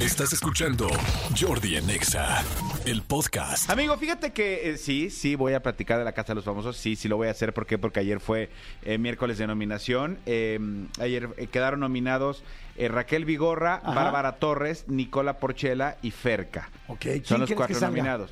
Estás escuchando Jordi en Exa, el podcast. Amigo, fíjate que eh, sí, sí, voy a platicar de la Casa de los Famosos. Sí, sí lo voy a hacer. ¿Por qué? Porque ayer fue eh, miércoles de nominación. Eh, ayer eh, quedaron nominados eh, Raquel Vigorra, Ajá. Bárbara Torres, Nicola Porchela y Ferca. Ok, ¿quién Son los cuatro salga?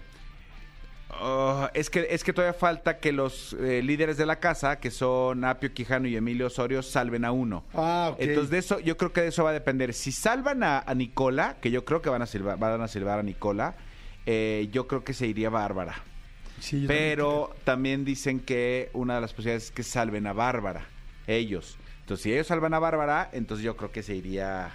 Oh, es, que, es que todavía falta que los eh, líderes de la casa, que son Apio Quijano y Emilio Osorio, salven a uno. Ah, ok. Entonces, de eso, yo creo que de eso va a depender. Si salvan a, a Nicola, que yo creo que van a silbar, van a silbar a Nicola, eh, yo creo que se iría Bárbara. Sí, Pero también dicen que una de las posibilidades es que salven a Bárbara, ellos. Entonces, si ellos salvan a Bárbara, entonces yo creo que se iría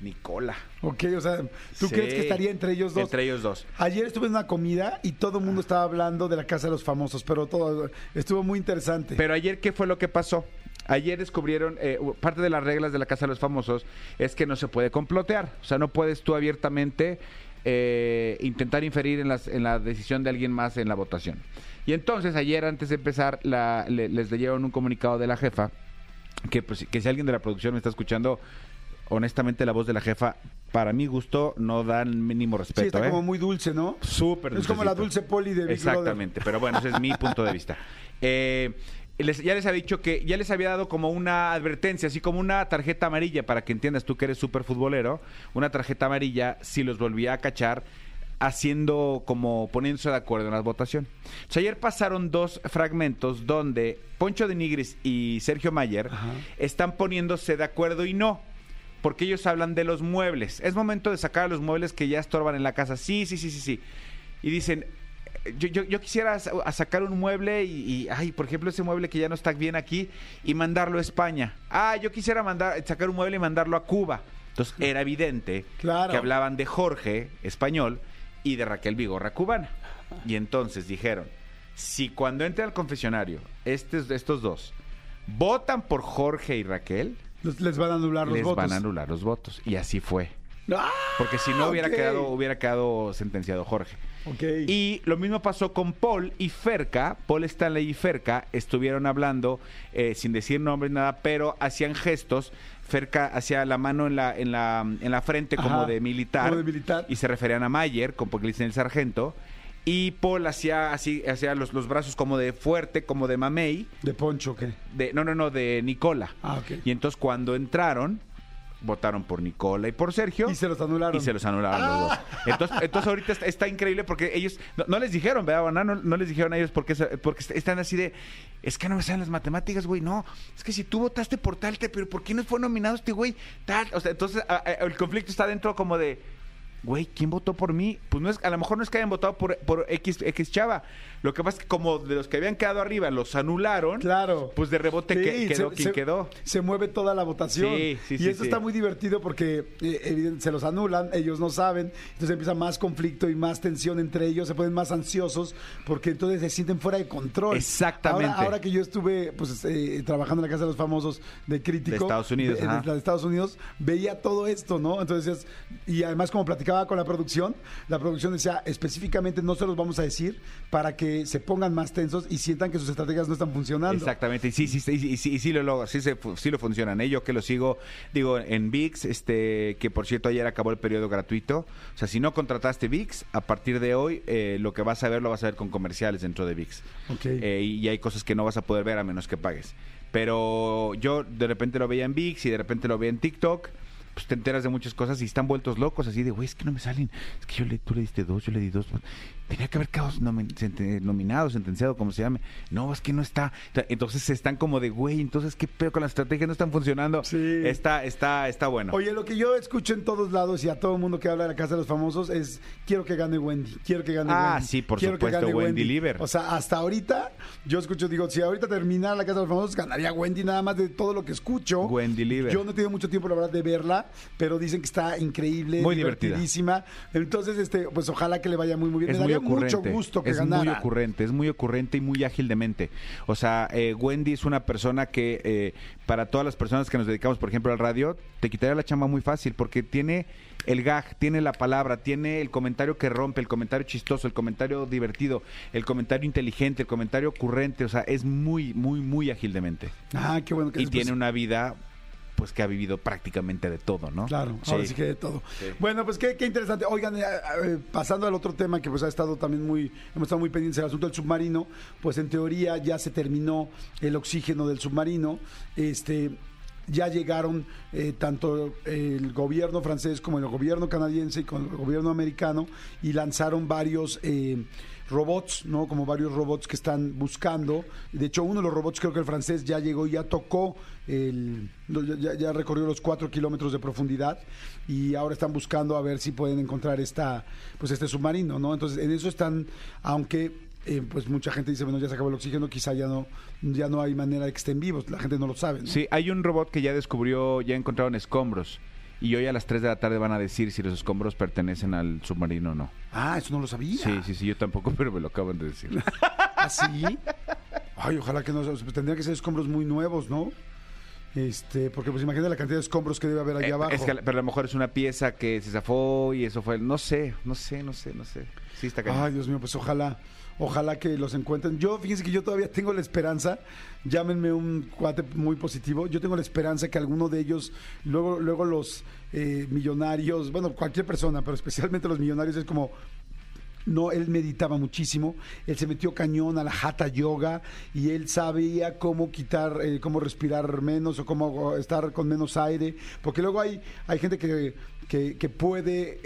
Nicola. también. Ok, o sea, ¿tú Sí. crees que estaría entre ellos dos? Entre ellos dos. Ayer estuve en una comida y todo el mundo estaba hablando de la Casa de los Famosos, pero todo estuvo muy interesante. Pero ayer, ¿qué fue lo que pasó? Ayer descubrieron, eh, parte de las reglas de la Casa de los Famosos es que no se puede complotear. O sea, no puedes tú abiertamente eh, intentar inferir en, las- en la decisión de alguien más en la votación. Y entonces, ayer, antes de empezar, la- le- les leyeron un comunicado de la jefa, que, pues, que si alguien de la producción me está escuchando, honestamente la voz de la jefa, para mi gusto, no da el mínimo sí, respeto. está ¿eh? como muy dulce, ¿no? Súper Es como la dulce poli de Big Brother. Exactamente, pero bueno, ese es mi punto de vista. Eh, les- ya les había dicho que ya les había dado como una advertencia, así como una tarjeta amarilla, para que entiendas tú que eres súper futbolero, una tarjeta amarilla si los volvía a cachar haciendo como poniéndose de acuerdo en la votación. O sea, ayer pasaron dos fragmentos donde Poncho de Nigris y Sergio Mayer Ajá. están poniéndose de acuerdo y no. Porque ellos hablan de los muebles. Es momento de sacar a los muebles que ya estorban en la casa. Sí, sí, sí, sí, sí. Y dicen, eh, yo, yo, yo quisiera a sacar un mueble y, y, ay, por ejemplo, ese mueble que ya no está bien aquí y mandarlo a España. Ah, yo quisiera mandar, sacar un mueble y mandarlo a Cuba. Entonces era evidente Claro. que hablaban de Jorge, español, y de Raquel Vigorra, cubana. Y entonces dijeron, si cuando entre al confesionario estos, estos dos votan por Jorge y Raquel, Les van a anular los les votos. van a anular los votos. Y así fue. ¡Ah! Porque si no hubiera ok. quedado, hubiera quedado sentenciado Jorge. Ok. Y lo mismo pasó con Paul y Ferca. Paul Stanley y Ferca estuvieron hablando eh, sin decir nombres, nada, pero hacían gestos. Ferca hacía la mano en la, en la, en la frente como Ajá, de militar. como de militar. Y se referían a Mayer, como porque le dicen el sargento. Y Paul hacía así, hacía los, los brazos como de fuerte, como de mamey. ¿De Poncho qué? De, no, no, no, de Nicola. Ah, ok. Y entonces cuando entraron, votaron por Nicola y por Sergio. Y se los anularon. Y se los anularon los dos. Entonces, entonces ahorita está, está increíble porque ellos no, no les dijeron, ¿verdad? Baná? No, no les dijeron a ellos porque, porque están así de, es que no me salen las matemáticas, güey. No, es que si tú votaste por tal, te- pero ¿por qué no fue nominado este güey? Tal. O sea, entonces a- a- el conflicto está dentro como de, güey, ¿quién votó por mí? Pues no es, a lo mejor no es que hayan votado por, por X, X chava. Lo que pasa es que como de los que habían quedado arriba los anularon, Claro. pues de rebote Sí, que- quedó se- quien se- quedó. Se mueve toda la votación. Sí, sí, y sí. está muy divertido porque eh, evidente, se los anulan, ellos no saben, entonces empieza más conflicto y más tensión entre ellos, se ponen más ansiosos porque entonces se sienten fuera de control. Exactamente. Ahora, ahora que yo estuve pues eh, trabajando en la Casa de los Famosos de Crítico. De Estados Unidos, de- de- de Estados Unidos, veía todo esto, ¿no? Entonces, y además como platicaba con la producción, la producción decía específicamente no se los vamos a decir para que se pongan más tensos y sientan que sus estrategias no están funcionando. Exactamente, y sí, sí, sí, y sí, y sí lo logra, sí, se, sí lo funcionan. ¿eh? Yo que lo sigo, digo, en VIX, este, que por cierto ayer acabó el periodo gratuito. O sea, si no contrataste VIX, a partir de hoy eh, lo que vas a ver lo vas a ver con comerciales dentro de VIX. Ok. Eh, y hay cosas que no vas a poder ver a menos que pagues. Pero yo de repente lo veía en VIX y de repente lo veía en TikTok. Pues te enteras de muchas cosas y están vueltos locos, así de, güey, es que no me salen. Es que yo le, tú le diste dos, yo le di dos. Tenía que haber sente- nominado, sentenciado, como se llame. No, es que no está. Entonces están como de, güey, entonces qué pedo con las estrategias, no están funcionando. Sí. Está, está, está bueno. Oye, lo que yo escucho en todos lados y a todo el mundo que habla de la Casa de los Famosos es quiero que gane Wendy, quiero que gane Ah, Wendy. sí, por quiero supuesto, gane Wendy Lieber. O sea, hasta ahorita yo escucho, digo, si ahorita terminara la Casa de los Famosos, ganaría Wendy nada más de todo lo que escucho. Wendy Lieber. Yo no he tenido mucho tiempo, la verdad, de verla, pero dicen que está increíble, Muy divertida. divertidísima. Entonces, este, pues ojalá que le vaya muy, muy bien. es Me muy daría mucho ocurrente. gusto que es ganara. muy ocurrente, es muy ocurrente y muy ágil de mente. O sea, eh, Wendy es una persona que eh, para todas las personas que nos dedicamos, por ejemplo, al radio, te quitaría la chamba muy fácil porque tiene el gag, tiene la palabra, tiene el comentario que rompe, el comentario chistoso, el comentario divertido, el comentario inteligente, el comentario ocurrente. O sea, es muy, muy, muy ágil de mente. Ah, qué bueno que Y tiene una vida pues que ha vivido prácticamente de todo, ¿no? Claro, ahora sí que de todo. Bueno, pues qué, qué interesante. Oigan, eh, eh, pasando al otro tema que pues ha estado también muy, hemos estado muy pendientes del asunto del submarino, pues en teoría ya se terminó el oxígeno del submarino. Este, ya llegaron eh, tanto el gobierno francés como el gobierno canadiense y con el gobierno americano y lanzaron varios eh, robots, ¿no? Como varios robots que están buscando. De hecho, uno de los robots, creo que el francés, ya llegó y ya tocó, el, ya, ya recorrió los cuatro kilómetros de profundidad y ahora están buscando a ver si pueden encontrar esta, pues este submarino, ¿no? Entonces, en eso están, aunque eh, pues mucha gente dice, bueno, ya se acabó el oxígeno, quizá ya no, ya no hay manera de que estén vivos, la gente no lo sabe. ¿no? Sí, hay un robot que ya descubrió, ya encontraron escombros. Y hoy a las 3 de la tarde van a decir si los escombros pertenecen al submarino o no. Ah, eso no lo sabía. Sí, sí, sí, yo tampoco, pero me lo acaban de decir. ¿Ah, sí? Ay, ojalá que no, pues tendrían que ser escombros muy nuevos, ¿no? Este, porque pues imagínate la cantidad de escombros que debe haber allá Eh, abajo. es que, pero a lo mejor es una pieza que se zafó y eso fue. No sé, no sé, no sé, no sé. Sí, está cañón. Ay, Dios mío, pues ojalá, ojalá que los encuentren. Yo, fíjense que yo todavía tengo la esperanza, llámenme un cuate muy positivo, yo tengo la esperanza que alguno de ellos, luego, luego los eh, millonarios, bueno, cualquier persona, pero especialmente los millonarios, es como, no, él meditaba muchísimo, él se metió cañón a la hatha yoga y él sabía cómo quitar, eh, cómo respirar menos o cómo estar con menos aire, porque luego hay, hay gente que, que, que puede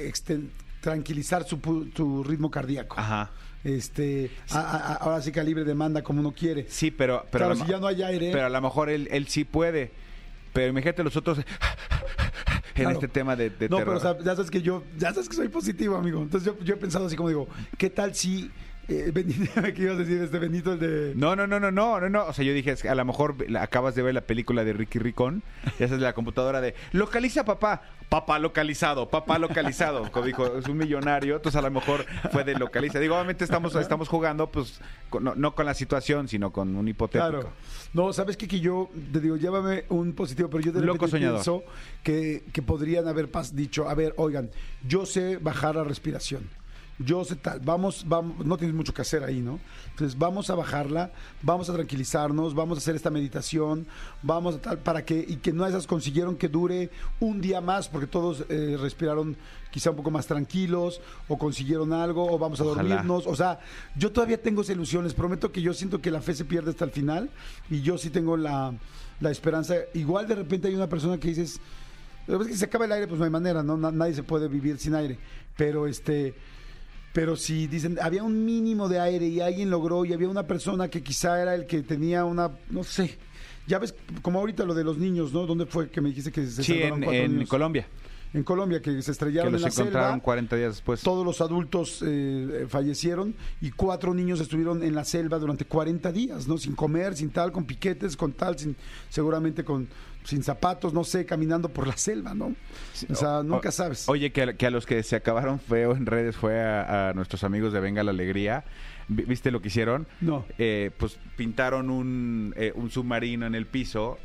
tranquilizar su, su ritmo cardíaco. Ajá. Este, a- a- a- ahora sí que a libre demanda como uno quiere. Sí, pero. pero Claro, si ya no hay aire. Pero a lo mejor él, él sí puede. Pero imagínate los otros. En Claro. este tema de, de no, terror. pero o sea, ya sabes que yo, ya sabes que soy positivo, amigo. Entonces yo, yo he pensado así como digo, ¿qué tal si eh, Benito, ¿qué ibas a decir este Benito el de No, no, no, no, no, no, no. O sea, yo dije, es que a lo mejor acabas de ver la película de Ricky Ricón, y esa es la computadora de localiza papá, papá localizado, papá localizado. Como dijo, es un millonario, entonces a lo mejor fue de localiza. Digo, obviamente estamos, estamos jugando, pues, con- no, no con la situación, sino con un hipotético. Claro. No, ¿sabes qué? Que yo te digo, llévame un positivo, pero yo de Loco soñador. pienso que, que podrían haber dicho, a ver, oigan, yo sé bajar la respiración. Yo sé tal, vamos, vamos, no tienes mucho que hacer ahí, ¿no? Entonces vamos a bajarla, vamos a tranquilizarnos, vamos a hacer esta meditación, vamos a tal, para que, y que no esas consiguieron que dure un día más, porque todos eh, respiraron quizá un poco más tranquilos, o consiguieron algo, o vamos a Ojalá. dormirnos, o sea, yo todavía tengo esa ilusión, les prometo que yo siento que la fe se pierde hasta el final y yo sí tengo la, la esperanza. Igual de repente hay una persona que dices, "Pero es que se acaba el aire, pues no hay manera, ¿no? Na- nadie se puede vivir sin aire. Pero este, pero si dicen, había un mínimo de aire y alguien logró y había una persona que quizá era el que tenía una, no sé, ya ves, como ahorita lo de los niños, ¿no? ¿Dónde fue que me dijiste que se Sí, salvaron en, cuatro en niños? Colombia, En Colombia, que se que estrellaron los en la encontraron selva 40 días después. todos los adultos eh, fallecieron y cuatro niños estuvieron en la selva durante 40 días, ¿no? Sin comer, sin tal, con piquetes, con tal, sin, seguramente con sin zapatos, no sé, caminando por la selva, ¿no? O sea, nunca sabes. Oye, que, a- que a los que se acabaron feo en redes fue a, a nuestros amigos de Venga la Alegría. Vi- ¿Viste lo que hicieron? No. Eh, pues pintaron un, eh, un submarino en el piso.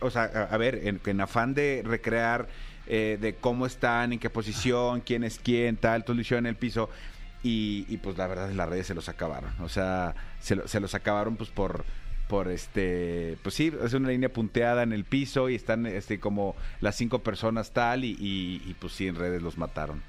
O sea, a, ver, en, en afán de recrear eh, de cómo están, en qué posición, quién es quién, tal, todo lo hicieron en el piso. Y, y, pues la verdad, las redes se los acabaron. O sea, se, lo- se los acabaron pues por por este pues sí es una línea punteada en el piso y están este como las cinco personas tal y, y- y, pues sí en redes los mataron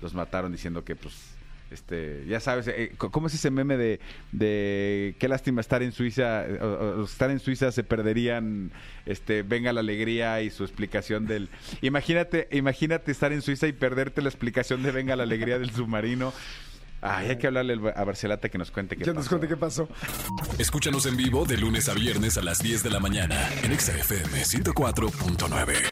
los mataron diciendo que pues este ya sabes eh, cómo es ese meme de, de qué lástima estar en Suiza o- o estar en Suiza se perderían este venga la alegría y su explicación del imagínate imagínate estar en Suiza y perderte la explicación de venga la alegría del submarino Ay, hay que hablarle a Barcelata que nos cuente qué ya nos pasó. conté qué pasó. Escúchanos en vivo de lunes a viernes a las 10 de la mañana en Exa FM 104.9.